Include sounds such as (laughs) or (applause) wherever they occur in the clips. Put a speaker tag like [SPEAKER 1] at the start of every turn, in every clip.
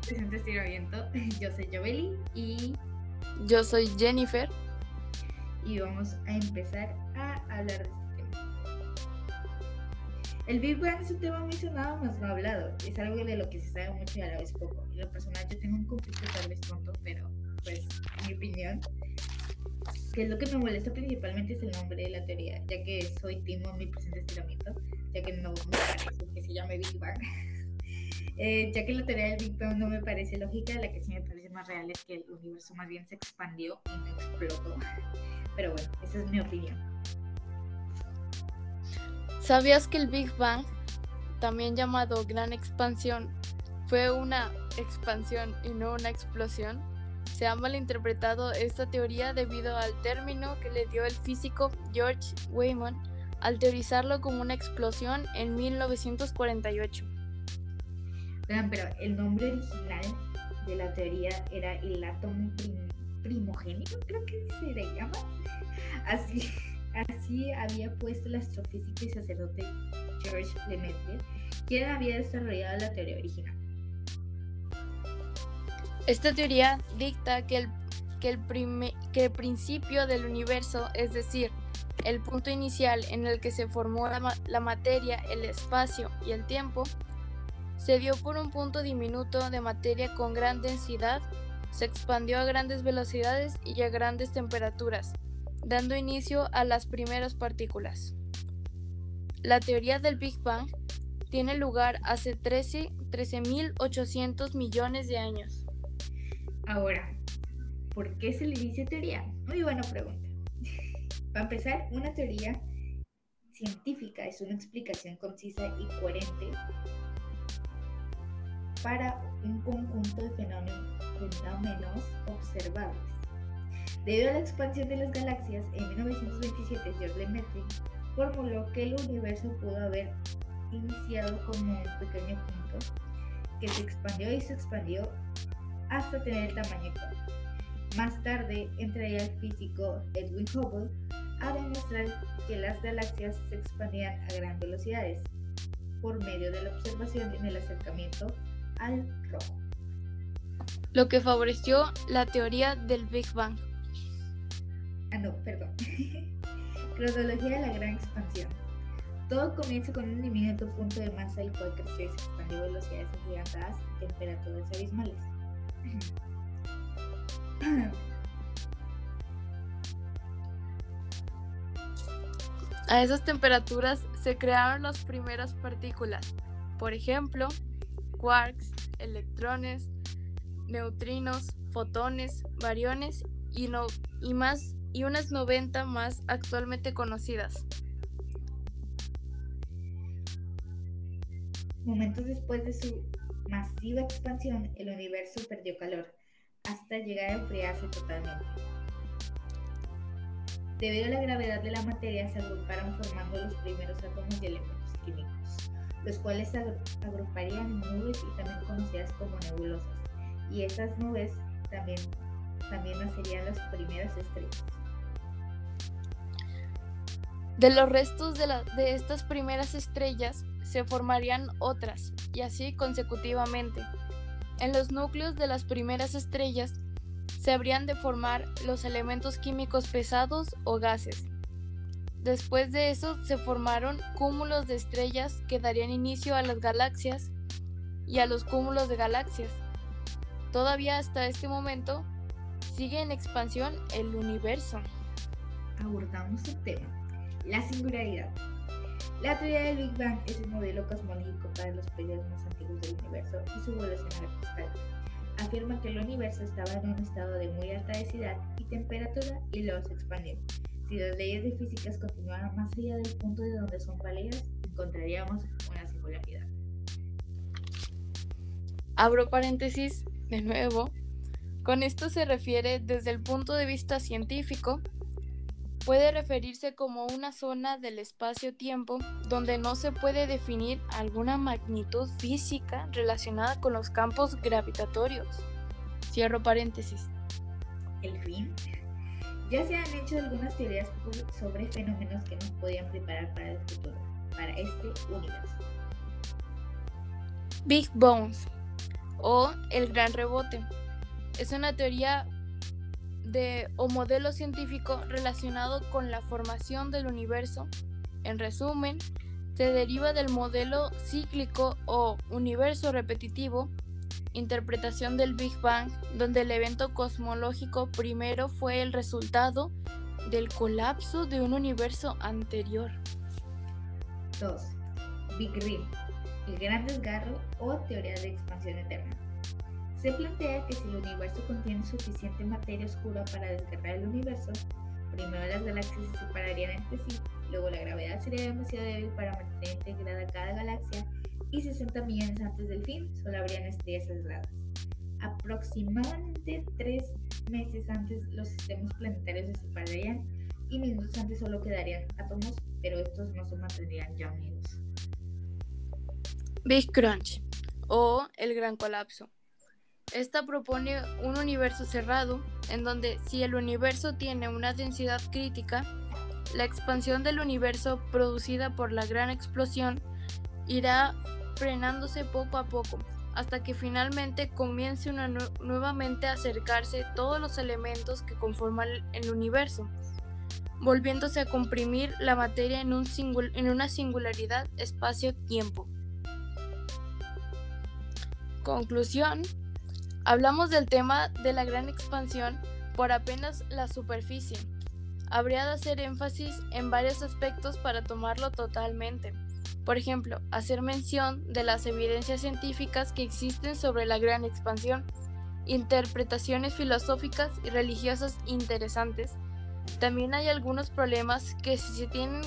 [SPEAKER 1] Presente estiramiento. (laughs) Yo soy Joveli y.
[SPEAKER 2] Yo soy Jennifer.
[SPEAKER 1] Y vamos a empezar a hablar de este tema. El Big Bang es un tema muy sonado, más no hablado. Es algo de lo que se sabe mucho y a la vez poco. Y lo personal, yo tengo un conflicto tal vez tonto, pero pues, en mi opinión, que es lo que me molesta principalmente es el nombre de la teoría, ya que soy Timo en mi presente estiramiento, ya que no me parece que se llame Big Bang. (laughs) Eh, ya que la teoría del Big Bang no me parece lógica, la que sí me parece más real es que el universo más bien se expandió y no explotó. Pero bueno, esa es mi opinión.
[SPEAKER 2] ¿Sabías que el Big Bang, también llamado Gran Expansión, fue una expansión y no una explosión? Se ha malinterpretado esta teoría debido al término que le dio el físico George Wayman al teorizarlo como una explosión en 1948.
[SPEAKER 1] Vean, pero el nombre original de la teoría era el átomo primogénito, creo que se le llama. Así, así había puesto el astrofísico y sacerdote George Lemaitre, quien había desarrollado la teoría original.
[SPEAKER 2] Esta teoría dicta que el, que el, que el principio del universo, es decir, el punto inicial en el que se formó la, la, materia, el espacio y el tiempo, se dio por un punto diminuto de materia con gran densidad, se expandió a grandes velocidades y a grandes temperaturas, dando inicio a las primeras partículas. La teoría del Big Bang tiene lugar hace 13.800 millones de años.
[SPEAKER 1] Ahora, ¿por qué se le dice teoría? Muy buena pregunta. (laughs) Para empezar, una teoría científica es una explicación concisa y coherente para un conjunto de fenómenos, observables. Debido a la expansión de las galaxias, en 1927 George Lemaitre formuló que el universo pudo haber iniciado como un pequeño punto que se expandió y se expandió hasta tener el tamaño actual. Más tarde entraría el físico Edwin Hubble a demostrar que las galaxias se expandían a gran velocidades por medio de la observación en el acercamiento al rojo.
[SPEAKER 2] Lo que favoreció la teoría del Big Bang.
[SPEAKER 1] Ah, no, perdón. (laughs) Cronología de la gran expansión. Todo comienza con un diminuto punto de masa el cual creció y se expandió a velocidades agigantadas y temperaturas abismales.
[SPEAKER 2] A esas temperaturas se crearon las primeras partículas, por ejemplo, quarks, electrones, neutrinos, fotones, bariones y, no, y, más, y unas 90 más actualmente conocidas.
[SPEAKER 1] Momentos después de su masiva expansión, el universo perdió calor, hasta llegar a enfriarse totalmente. Debido a la gravedad de la materia, se agruparon formando los primeros átomos y elementos químicos, los cuales se agruparían en nubes y también conocidas como nebulosas, y esas nubes también, también nacerían las primeras estrellas.
[SPEAKER 2] De los restos de, de estas primeras estrellas se formarían otras, y así consecutivamente. En los núcleos de las primeras estrellas se habrían de formar los elementos químicos pesados o gases. Después de eso se formaron cúmulos de estrellas que darían inicio a las galaxias y a los cúmulos de galaxias. Todavía hasta este momento sigue en expansión el universo.
[SPEAKER 1] Abordamos el tema, la singularidad. La teoría del Big Bang es un modelo cosmológico para los periodos más antiguos del universo y su evolución la Afirma que el universo estaba en un estado de muy alta densidad y temperatura y luego se expandió. Si las leyes de físicas continuaran más allá del punto de donde son válidas, encontraríamos una singularidad.
[SPEAKER 2] Abro paréntesis de nuevo. Con esto se refiere desde el punto de vista científico puede referirse como una zona del espacio-tiempo donde no se puede definir alguna magnitud física relacionada con los campos gravitatorios. Cierro paréntesis.
[SPEAKER 1] El fin. Ya se han hecho algunas teorías sobre fenómenos que nos podían preparar para el futuro, para este universo.
[SPEAKER 2] Big Bones o el gran rebote. Es una teoría de o modelo científico relacionado con la formación del universo. En resumen, se deriva del modelo cíclico o universo repetitivo, interpretación del Big Bang, donde el evento cosmológico primero fue el resultado del colapso de un universo anterior.
[SPEAKER 1] 2. Big Rip, el gran desgarro o teoría de expansión eterna. Se plantea que si el universo contiene suficiente materia oscura para desgarrar el universo, primero las galaxias se separarían entre sí, luego la gravedad sería demasiado débil para mantener integrada cada galaxia y 60 millones antes del fin solo habrían estrellas aisladas. Aproximadamente tres meses antes los sistemas planetarios se separarían y minutos antes solo quedarían átomos, pero estos no se mantendrían ya unidos.
[SPEAKER 2] Big Crunch o el Gran Colapso. Esta propone un universo cerrado, en donde si el universo tiene una densidad crítica, la expansión del universo producida por la gran explosión irá frenándose poco a poco, hasta que finalmente comience nuevamente a acercarse todos los elementos que conforman el universo, volviéndose a comprimir la materia en, un en una singularidad espacio-tiempo. Conclusión, Hablamos del tema de la gran expansión por apenas la superficie. Habría de hacer énfasis en varios aspectos para tomarlo totalmente. Por ejemplo, hacer mención de las evidencias científicas que existen sobre la gran expansión, interpretaciones filosóficas y religiosas interesantes. También hay algunos problemas que se tienen,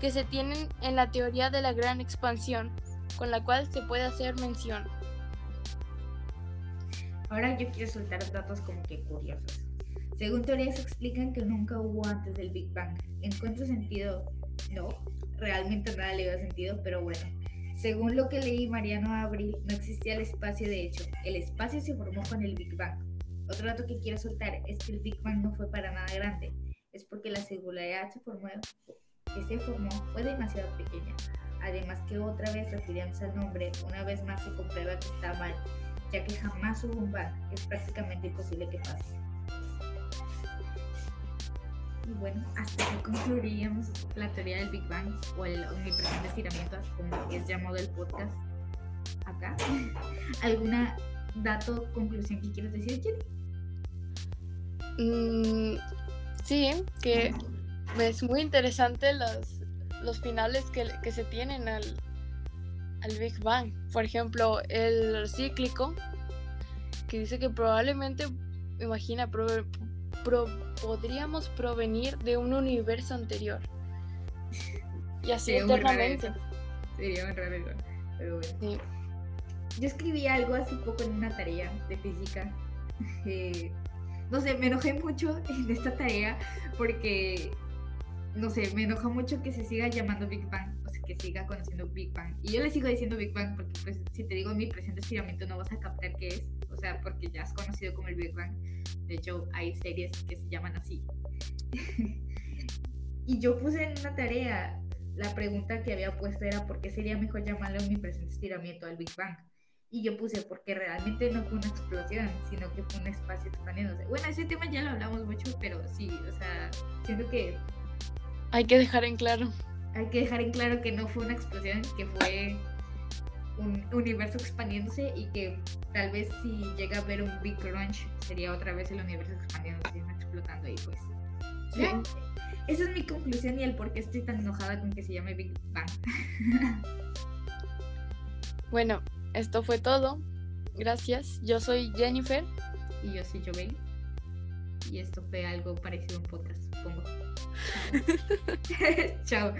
[SPEAKER 2] que se tienen en la teoría de la gran expansión, con la cual se puede hacer mención.
[SPEAKER 1] Ahora yo quiero soltar datos como que curiosos. Según teorías explican que nunca hubo antes del Big Bang. ¿Encuentro sentido? No, realmente nada le da sentido, pero bueno. Según lo que leí Mariano Abril, no existía el espacio de hecho. El espacio se formó con el Big Bang. Otro dato que quiero soltar es que el Big Bang no fue para nada grande. Es porque la singularidad se formó, que se formó fue demasiado pequeña. Además que otra vez refiriéndose al nombre, una vez más se comprueba que está mal ya que jamás hubo un bang, es prácticamente imposible que pase. Y bueno, hasta aquí concluiríamos la teoría del Big Bang o el omnipresente estiramiento, como es llamado el podcast acá. (laughs) ¿Alguna dato, conclusión que quieres decir, Jenny?
[SPEAKER 2] Mm, sí, que es muy interesante los, los finales que, que se tienen al, al Big Bang. Por ejemplo, el cíclico, que dice que probablemente, imagina, podríamos provenir de un universo anterior. Y así eternamente.
[SPEAKER 1] Sería un raro pero bueno. Yo escribí algo hace poco en una tarea de física. (laughs) no sé, me enojé mucho (laughs) en esta tarea porque, no sé, me enoja mucho que se siga llamando Big Bang que siga conociendo Big Bang. Y yo le sigo diciendo Big Bang porque pues, si te digo mi presente estiramiento no vas a captar qué es, o sea, porque ya has conocido como el Big Bang. De hecho, hay series que se llaman así. (laughs) y yo puse en una tarea, la pregunta que había puesto era ¿por qué sería mejor llamarle mi presente estiramiento al Big Bang? Y yo puse porque realmente no fue una explosión, sino que fue un espacio expandiéndose. Bueno, ese tema ya lo hablamos mucho, pero sí, o sea, siento que...
[SPEAKER 2] Hay que dejar en claro
[SPEAKER 1] hay que dejar en claro que no fue una explosión, que fue un universo expandiéndose y que tal vez si llega a haber un Big Crunch sería otra vez el universo expandiéndose y explotando y pues. Esa es mi conclusión y el por qué estoy tan enojada con que se llame Big Bang. (laughs)
[SPEAKER 2] bueno, esto fue todo. Gracias. Yo soy Jennifer.
[SPEAKER 1] Y yo soy Joven. Y esto fue algo parecido a un podcast, supongo. (laughs) (laughs) Chao.